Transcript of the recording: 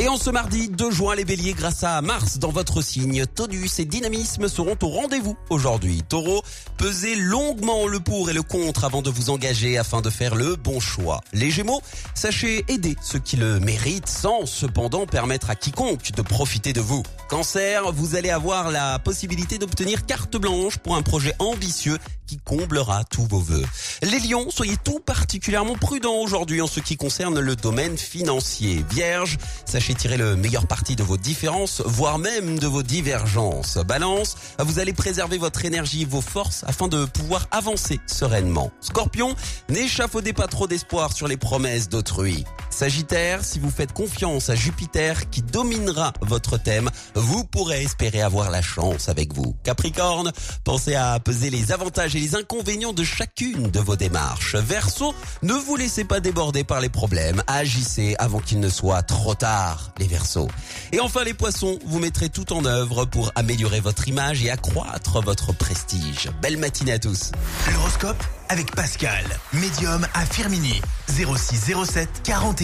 Et en ce mardi 2 juin, les béliers, grâce à Mars dans votre signe, Tonus et Dynamisme seront au rendez-vous aujourd'hui. Taureau, pesez longuement le pour et le contre avant de vous engager afin de faire le bon choix. Les gémeaux, sachez aider ceux qui le méritent sans cependant permettre à quiconque de profiter de vous. Cancer, vous allez avoir la possibilité d'obtenir carte blanche pour un projet ambitieux qui comblera tous vos vœux. Les lions, soyez tout particulièrement prudents aujourd'hui en ce qui concerne le domaine financier. Vierge, sachez tirer le meilleur parti de vos différences, voire même de vos divergences. Balance, vous allez préserver votre énergie vos forces afin de pouvoir avancer sereinement. Scorpion, n'échafaudez pas trop d'espoir sur les promesses d'autrui. Sagittaire, si vous faites confiance à Jupiter qui dominera votre thème, vous pourrez espérer avoir la chance avec vous. Capricorne, pensez à peser les avantages et les inconvénients de chacune de vos démarches. Verseau, ne vous laissez pas déborder par les problèmes, agissez avant qu'il ne soit trop tard, les Verseaux. Et enfin les Poissons, vous mettrez tout en œuvre pour améliorer votre image et accroître votre prestige. Belle matinée à tous. L'horoscope avec Pascal, médium à Firmini. 0607 41